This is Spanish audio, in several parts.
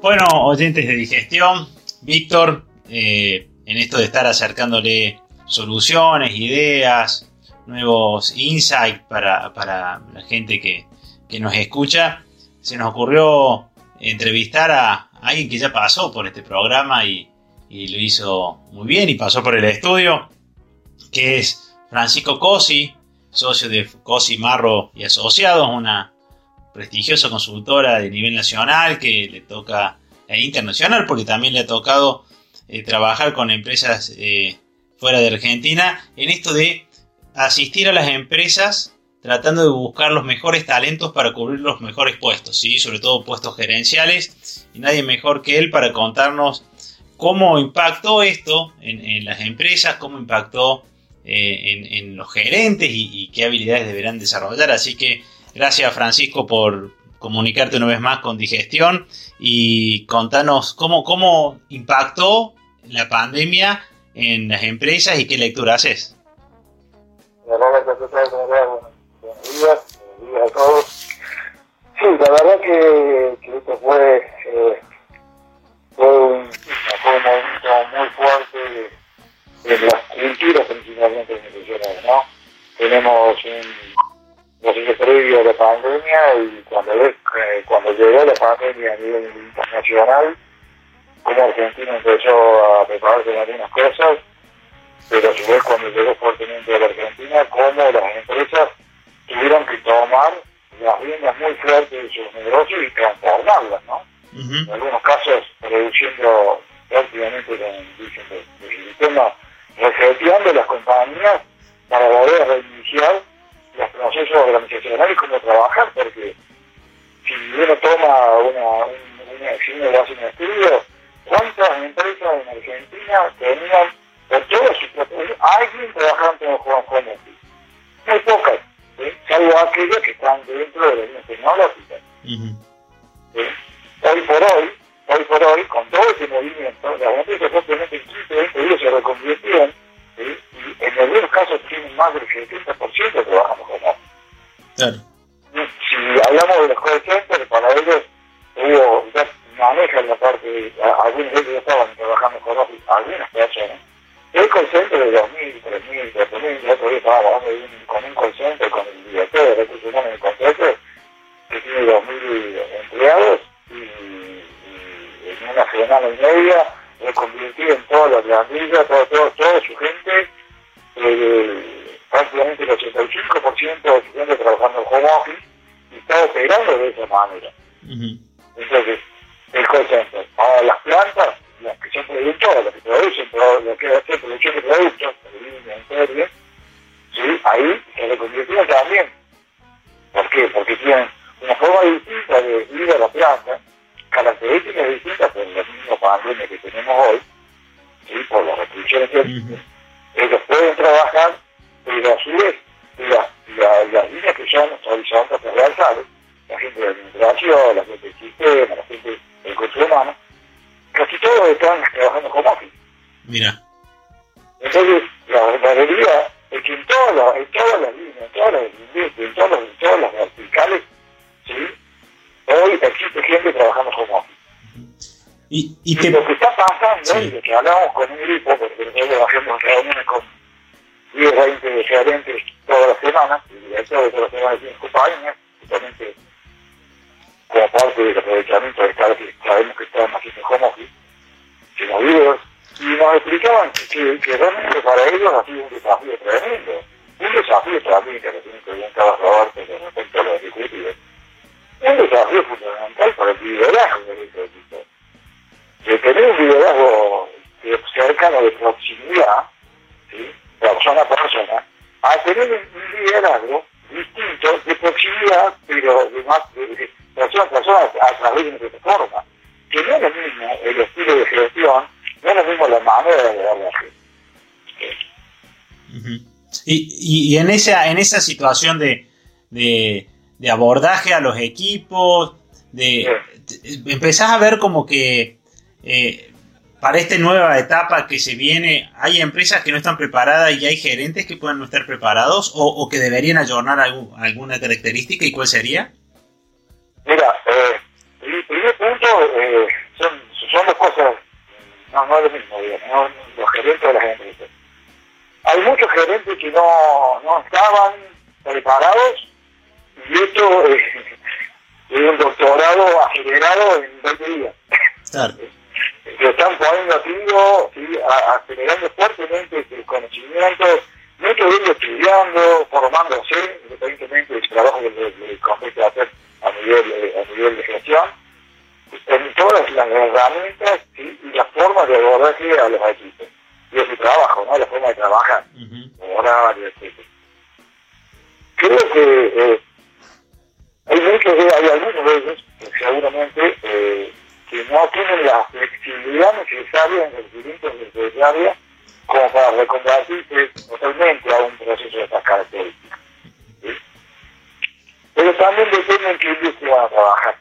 Bueno, oyentes de digestión, Víctor, eh, en esto de estar acercándole soluciones, ideas, nuevos insights para, la gente que, nos escucha, se nos ocurrió entrevistar a alguien que ya pasó por este programa y, y lo hizo muy bien y pasó por el estudio, que es Francisco Cosi, socio de Cosi Marro y Asociados, una prestigiosa consultora de nivel nacional que le toca e internacional porque también le ha tocado eh, trabajar con empresas eh, fuera de Argentina en esto de asistir a las empresas tratando de buscar los mejores talentos para cubrir los mejores puestos, ¿sí? sobre todo puestos gerenciales y nadie mejor que él para contarnos cómo impactó esto en, las empresas, cómo impactó en, los gerentes y, qué habilidades deberán desarrollar. Así que gracias Francisco por comunicarte una vez más con Digestión y contanos cómo, cómo impactó la pandemia en las empresas y qué lectura haces. Buenos días, buenos días a todos. Sí, la verdad que, previo a la pandemia y cuando, eh, cuando llegó la pandemia a nivel internacional, como Argentina empezó a prepararse en algunas cosas, pero a su vez cuando llegó fuertemente a la Argentina, como las empresas tuvieron que tomar las riendas muy fuertes de sus negocios y transformarlas, ¿no? En algunos casos reduciendo prácticamente el sistema, reseteando las compañías para poder reiniciar los procesos organizacionales y cómo trabajar, porque si uno toma una, acción de hace un estudio, ¿cuántas empresas en Argentina tenían por todos sus alguien trabajando como Juan Juan Muy pocas, salvo aquellas que están dentro de las líneas tecnológicas. Hoy por hoy, hoy por hoy, con todo ese movimiento, las empresas prácticamente en 15, 20 días se reconvirtieron y en algunos casos tienen más del 70% trabajando como claro. Center, para las plantas, las que son productoras, las que producen, las que hacen producción de productos, Realidad es que en todas las, en todas las líneas, en todas las, en todas las, en todas las verticales, ¿sí? hoy existe gente trabajando como office. Y, y, lo que está pasando, y de que hablamos con un grupo, porque nosotros hacemos reuniones con 10, 20 gerentes todas las semanas, y directores todas las semanas de compañías, justamente como parte del aprovechamiento de estar que sabemos que están haciendo home office, que nos videos, y nos explicaban que, que, realmente para ellos ha sido un desafío tremendo, un desafío también que que preguntar Roberto con respecto a los ejecutivos, un desafío fundamental para el liderazgo del equipo. De tener un liderazgo cercano de proximidad, ¿sí? persona a persona, a tener un liderazgo distinto de proximidad, pero de más de, persona a persona a través de una plataforma. Que no es lo mismo el estilo de gestión, no es lo mismo la y, y, en esa en esa situación de, de, de abordaje a los equipos, de empezás a ver como que eh, para esta nueva etapa que se viene, ¿hay empresas que no están preparadas y hay gerentes que pueden no estar preparados o, que deberían ayornar alguna característica y cuál sería? Mira, eh, el primer punto, eh, no es lo mismo, digamos, los gerentes de las empresas. Hay muchos gerentes que no, no estaban preparados y esto es, un doctorado acelerado en 20 días. Claro. Se están poniendo a tiro, acelerando fuertemente el conocimiento, muchos de ellos estudiando, formándose, independientemente del trabajo que les compete hacer a nivel, a nivel de gestión, en todas las herramientas y las formas de abordaje a los equipos. Y es su trabajo, ¿no? La forma de trabajar, uh horario, etc. Creo que eh, hay muchos de, hay algunos de ellos, seguramente, eh, que no tienen la flexibilidad necesaria en el de del área como para reconvertirse totalmente a un proceso de estas características. Pero también depende en qué industria van a trabajar.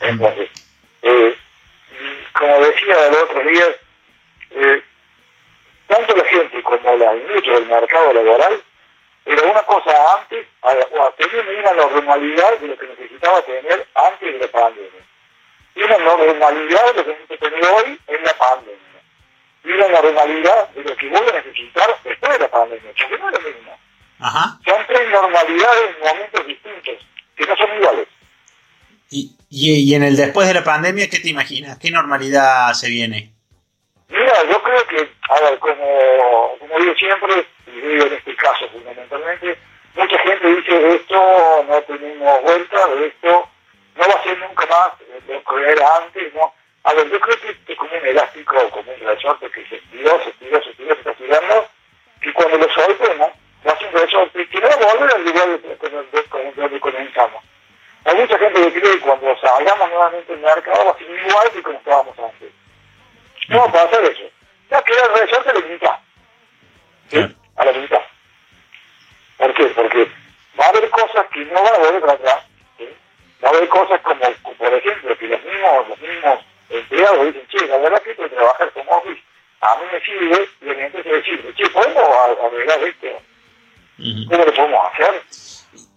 Entonces, eh, como decía el otro día, eh, tanto la gente como la industria del mercado laboral era una cosa antes, o tenían una normalidad de lo que necesitaba tener antes de la pandemia. Y una normalidad de lo que necesita tener hoy en la pandemia. Y una normalidad de lo que voy a necesitar después de la pandemia, porque no es lo mismo. Ajá. Son tres normalidades en momentos distintos, que no son iguales. Y, y, en el después de la pandemia, ¿qué te imaginas? ¿Qué normalidad se viene? Mira, yo creo que, a ver, como, como digo siempre, y digo en este caso fundamentalmente, mucha gente dice esto no tenemos vuelta, esto no va a ser nunca más lo que era antes, ¿no? A ver, yo creo que es como un elástico, como un resorte que se estiró, se estiró, se estiró, se está estirando, y cuando lo soltemos, va a ser un resorte que no va a volver al lugar de donde comenzamos. Hay mucha gente que cree que cuando salgamos nuevamente en el mercado va a ser igual que como estábamos antes. No va a pasar eso. Ya queda el resorte a la mitad. ¿Sí? A la mitad. ¿Por qué? Porque va a haber cosas que no van a volver para atrás. ¿sí? Haber cosas como, por ejemplo, que los mismos, los mismos empleados dicen, che, la verdad que esto de trabajar como office a mí me sirve, y la gente se decide, che, ¿podemos arreglar esto? ¿Cómo lo podemos hacer?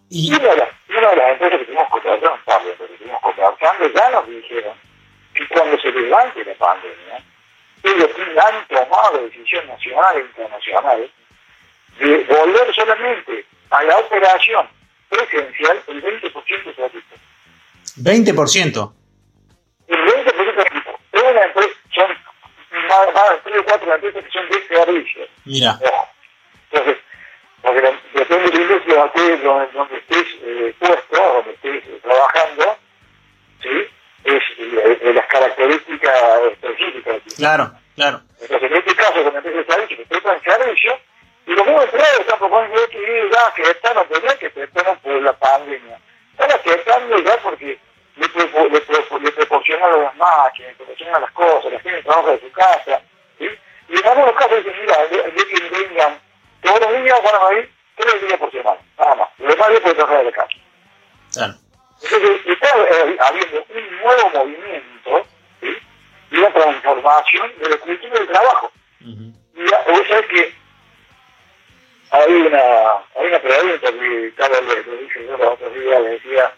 Y una de, las, una de las empresas que tuvimos contratando, que tuvimos contratando, ya nos dijeron que cuando se levante la pandemia, ellos han tomado decisión nacional e internacional de volver solamente a la operación presencial el 20% de su equipo. ¿20%? El 20% de equipo. Es una empresa, son más, más de 3 o 4 empresas que son de servicios. Mira. Entonces, porque depende de la industria donde, donde estés eh, puesto, donde estés eh, trabajando, ¿sí? es eh, de las características específicas. Claro, claro. Entonces, en este caso, cuando empieza a servicio, que está en servicio, y los nuevos empleados están proponiendo que ya que están no tenían que están por la pandemia. Están aceptando ya porque le, le, le proporcionan las máquinas, le proporcionan las cosas, la gente trabaja de su casa, ¿sí? Y en algunos casos dicen, mira, de, de que vengan todos los niños van a ir tres días por semana, nada más. Los demás días pueden trabajar de casa. Claro. Entonces, está eh, habiendo un nuevo movimiento ¿sí? y una transformación de la cultura del trabajo. Uh -huh. Y vos sabés que hay una, hay una pregunta que Carlos le, le dije yo los otros días, le decía,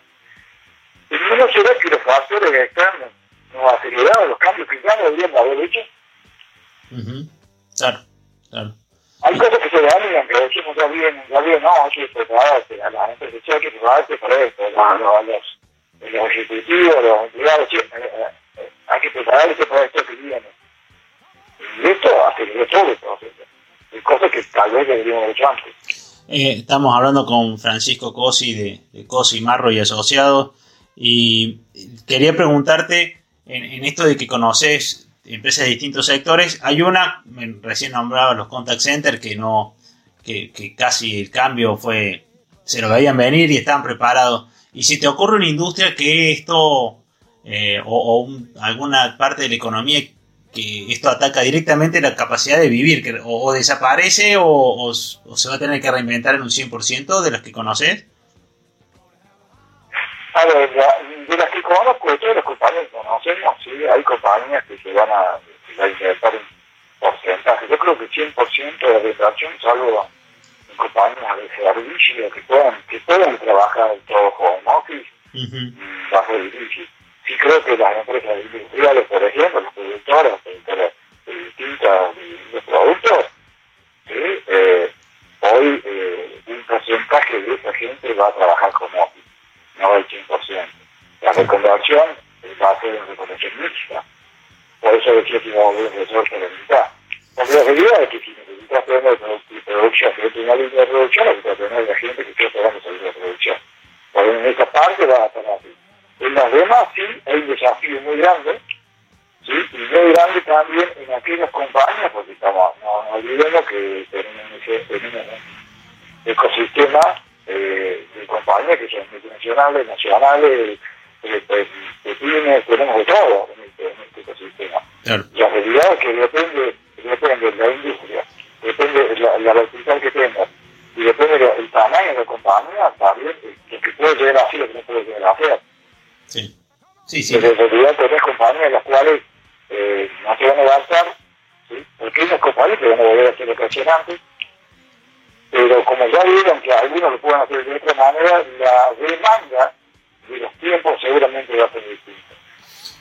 ¿no será que los factores externos nos aceleraron los cambios que ya no deberíamos haber hecho? Uh -huh. Claro, claro. Hay cosas que se dañan, que decimos ya bien, ya bien, no, hay que prepararse, a la gente que hay que prepararse para esto, a los, los, los ejecutivos, los empleados, eh, eh, hay que prepararse para esto que viene. Y esto aceleró todo el proceso. Hay cosas que tal vez deberíamos haber hecho antes. Eh, estamos hablando con Francisco Cosi de, de Cosi Marro y Asociados y quería preguntarte en, esto de que conoces empresas de distintos sectores. Hay una, recién nombraba los contact centers, que no, que, casi el cambio fue, se lo veían venir y estaban preparados. Y si te ocurre una industria que esto, eh, o, o un, alguna parte de la economía que esto ataca directamente la capacidad de vivir, que o, desaparece o, o, se va a tener que reinventar en un 100% de los que conoces? A ver, de las que conozco, de todas las compañías que conocemos, sí, hay compañías que se van a, insertar en porcentaje. Yo creo que 100% de la retracción, salvo en compañías de servicio que puedan, que puedan trabajar todo home office, uh -huh. va a ser difícil. sí creo que las empresas industriales, por ejemplo, las productoras, productoras de distintos de productos, eh, hoy eh, un porcentaje de esa gente va a trabajar como no el 100%. La reconversión va a ser una reconversión mixta. Por eso decía que vamos a ver un resorte de la mitad. Porque la realidad es que si necesitas tener producción, si una línea de producción, necesitas tener la gente que esté operando esa línea de producción. Por en esta parte va a estar así. En las demás sí hay un desafío muy grande, ¿sí? y muy grande también en aquellas compañías, porque estamos, no, olvidemos que tenemos un ecosistema eh, de compañías que son multinacionales, nacionales, eh, pues, pymes, tenemos de todo en este, en este ecosistema. La realidad es que depende, depende de la industria, depende de la, la vertical que tengas, y depende del tamaño de la compañía, también lo que puede llegar a hacer, lo que no puede llegar a hacer. Sí. Sí, sí. Pero en realidad tenés compañías las cuales eh, no se van a avanzar, ¿sí? pequeñas compañías que van a volver a ser lo que hacían antes, pero como ya vieron que algunos lo pueden hacer de otra manera, la demanda de los tiempos seguramente va a ser distinta.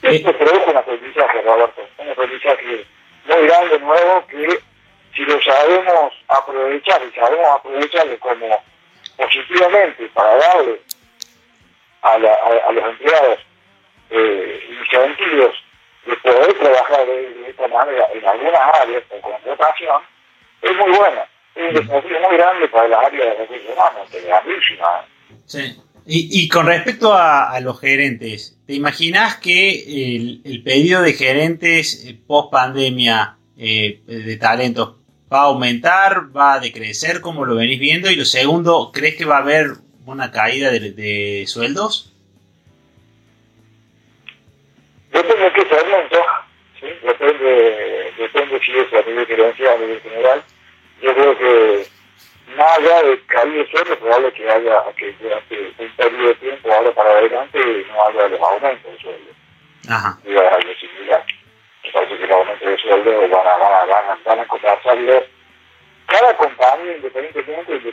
Esto produjo un aprendizaje, Roberto, un aprendizaje muy grande, nuevo, que si lo sabemos aprovechar y sabemos aprovecharlo como positivamente para darle a, la, a, los empleados eh, incentivos de poder trabajar de, esta manera en algunas áreas con contratación, es muy bueno. Un desafío muy grande para las áreas de recursos humanos, es grandísima. Sí. Y, y, con respecto a, a, los gerentes, ¿te imaginas que el, el pedido de gerentes eh, post pandemia eh, de talentos va a aumentar, va a decrecer como lo venís viendo? Y lo segundo, ¿crees que va a haber una caída de, de sueldos? Depende de qué segmento, ¿sí? depende, depende si es a nivel gerencial a nivel general. Yo creo que más allá de caída de sueldos, probable que haya que durante un periodo de tiempo, ahora para adelante, no haya los aumentos de sueldo. Ajá. Y algo similar. Me parece que los aumentos de sueldo van a, van a, van a, van a cada compañía, independientemente de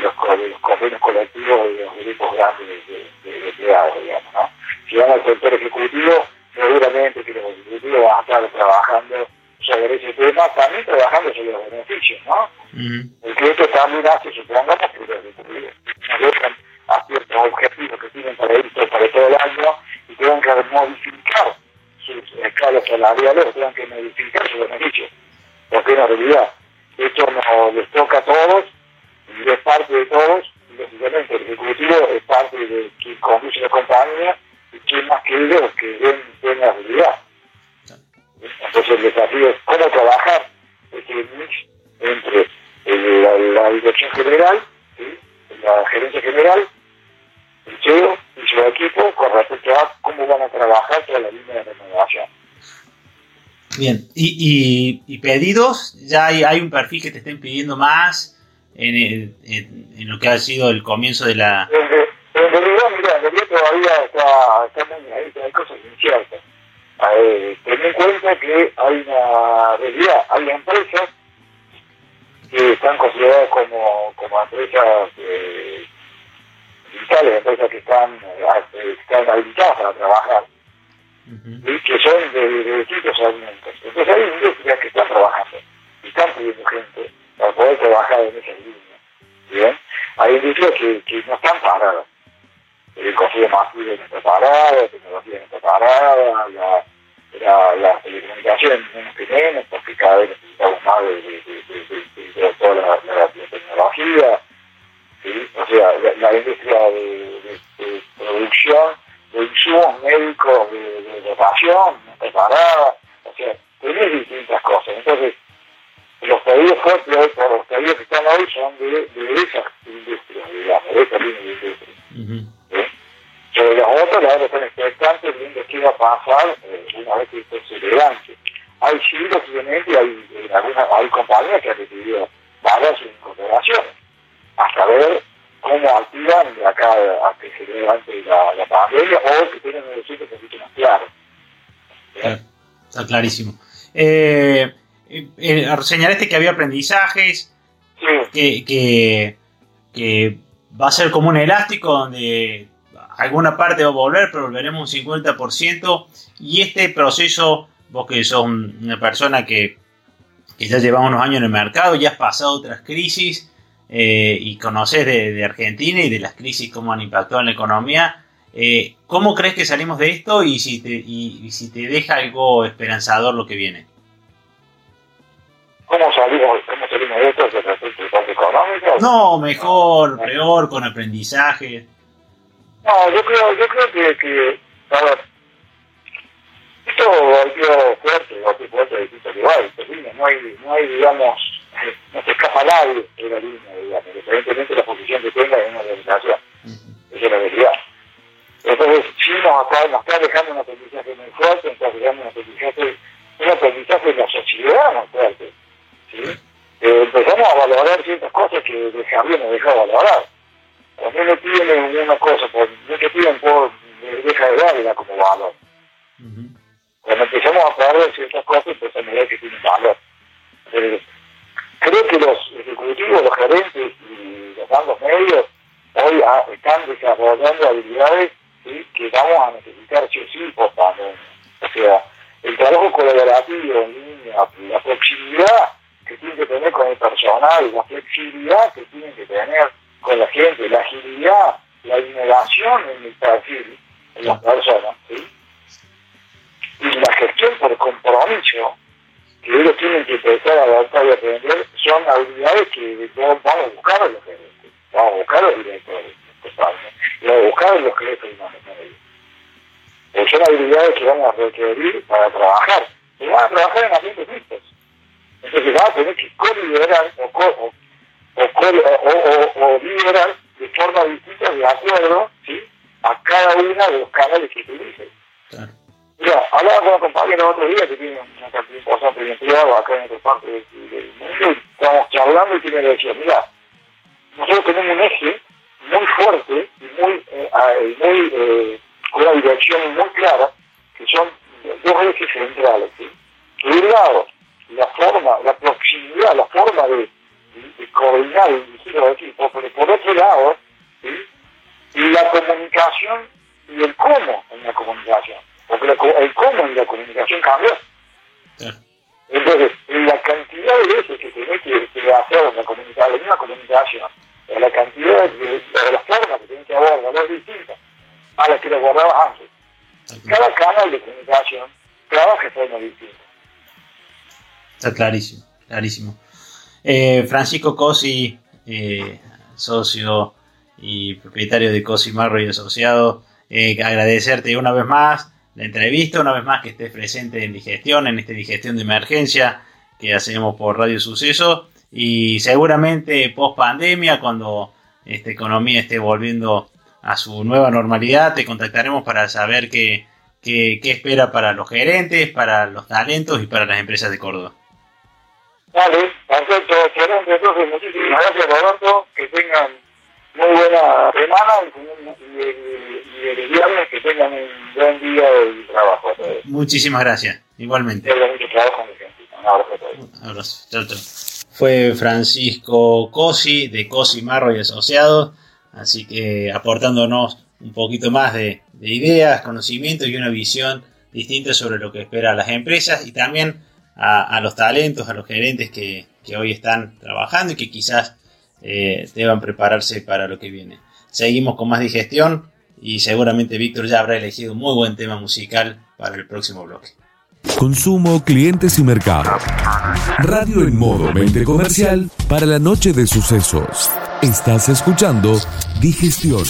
los, de los convenios colectivos de los grupos grandes de, de, de empleados, digamos, ¿no? Si van al sector ejecutivo, seguramente que los ejecutivos van a estar trabajando sobre ese tema, también trabajando sobre los ¿no? Porque esto también hace, supongamos, que los ejecutivos nos dejan a ciertos objetivos que tienen para ir para todo el año y tengan que modificar sus escalas salariales, tengan que modificar sus beneficios porque en realidad esto nos les toca a todos y es parte de todos, y lógicamente el ejecutivo es parte de quien conduce la compañía y quien más que ellos que ven, ven la realidad. Entonces el desafío es cómo trabajar general, ¿sí? la gerencia general, el CEO y su equipo con respecto a cómo van a trabajar toda la línea de renovación. Bien, y, y, y, pedidos, ya hay, hay, un perfil que te estén pidiendo más en, el, en, en, lo que ha sido el comienzo de la... En, realidad, mira, en realidad todavía está, está muy ahí, hay cosas inciertas. Ten en cuenta que hay una realidad, hay empresas que están consideradas como, como empresas eh, digitales, empresas que están, eh, están habilitadas para trabajar y que son de, de distintos alimentos. Entonces hay industrias que están trabajando y están pidiendo gente para poder trabajar en esa línea. ¿bien? Hay industrias que, que no están paradas. El consumo masivo no está parado, la tecnología no está parada, la, la, la telecomunicación menos que menos, porque cada vez necesitamos más de, toda la, la, tecnología. O sea, la, industria de, producción de insumos médicos de, dotación, preparada, o sea, tenés distintas cosas. Entonces, los pedidos fuertes los pedidos que están hoy son de, esas industrias, digamos, de esa línea de industria. Otras, las otras están expectantes viendo qué va a pasar eh, una vez que esto se levante. Hay sí, lógicamente, hay, eh, alguna, hay compañías que han decidido sus incorporaciones, hasta ver cómo activan de acá a que se levante la, la pandemia o que tienen un sitio un poquito más claro. ¿Eh? Está clarísimo. Eh, eh, señalaste que había aprendizajes, sí. que, que, que, va a ser como un elástico donde alguna parte va a volver, pero volveremos un 50%. Y este proceso, vos que sos una persona que, ya lleva unos años en el mercado, ya has pasado otras crisis eh, y conoces de, Argentina y de las crisis cómo han impactado en la economía. Eh, ¿Cómo crees que salimos de esto y si, te, y, si te deja algo esperanzador lo que viene? ¿Cómo salimos, cómo salimos de esto desde el parte económico? No, mejor, peor, con aprendizaje. No, yo creo, yo creo que, que a ver, esto golpeó fuerte, golpeó fuerte de distintos lugares, no hay, no hay, digamos, no se escapa nadie de la línea, digamos, independientemente de la posición que tenga en una organización. Esa es la realidad. Entonces, sí nos, acá, nos está dejando un aprendizaje muy fuerte, nos está dejando un aprendizaje, un aprendizaje en la sociedad muy fuerte. ¿sí? Eh, empezamos a valorar ciertas cosas que habíamos dejado de valorar cuando uno tiene una cosa, por mucho tiempo, deja de darla como valor. Cuando empezamos a perder ciertas cosas, empezamos a ver que tienen valor. Eh, creo que los ejecutivos, los gerentes y los bancos medios hoy ah, están desarrollando habilidades que vamos a necesitar sí o sí por O sea, el trabajo colaborativo en línea, la proximidad que tiene que tener con el personal, la flexibilidad que tienen que tener con la gente, la agilidad, la innovación en el perfil, en las personas, y la gestión por compromiso que ellos tienen que empezar a adaptar y aprender son habilidades que vamos a buscar a los gerentes, vamos a buscar a los directores, y vamos a buscar a los jefes de Porque son habilidades que vamos a requerir para trabajar, y van a trabajar en ambientes mixtos. Entonces van a tener que co-liderar o, co o, o, o, liderar de forma distinta de acuerdo ¿sí? a cada uno de los canales que utilicen. Claro. Mira, hablaba con una compañera el otro día que tiene una participación empleado acá en otra parte del, mundo y estábamos charlando y que me decía, mira, nosotros tenemos un eje muy fuerte y muy, eh, muy eh, con una dirección muy clara, que son dos ejes centrales. ¿sí? Por un lado, la forma, la proximidad, la forma de coordinar y dirigir los equipos, pero por otro lado, la comunicación y el cómo en la comunicación, porque el cómo en la comunicación cambió. Entonces, la cantidad de veces que tenés que, que hacer la, comunicación, la misma comunicación, la cantidad de, de las formas que tenés que abordar es distinta a las que lo abordabas antes. Cada canal de comunicación trabaja de forma distinta. Está clarísimo, clarísimo. Eh, Francisco Cosi, eh, socio y propietario de Cosi Marro y Asociado, eh, agradecerte una vez más la entrevista, una vez más que estés presente en digestión, en esta digestión de emergencia que hacemos por Radio Suceso y seguramente post pandemia, cuando esta economía esté volviendo a su nueva normalidad, te contactaremos para saber qué, qué espera para los gerentes, para los talentos y para las empresas de Córdoba. Vale, perfecto, excelente. Entonces, muchísimas gracias, Roberto. Que tengan muy buena semana y, y, el viernes que tengan un buen día de trabajo. Muchísimas gracias, igualmente. Un abrazo a todos. Un abrazo, chao, chao. Fue Francisco Cosi de Cosi Marro y Asociados, así que aportándonos un poquito más de, de ideas, conocimientos y una visión distinta sobre lo que espera a las empresas y también a, los talentos, a los gerentes que, hoy están trabajando y que quizás eh, deban prepararse para lo que viene. Seguimos con más digestión y seguramente Víctor ya habrá elegido un muy buen tema musical para el próximo bloque. Consumo, clientes y mercado. Radio en modo mente comercial para la noche de sucesos. Estás escuchando Digestión.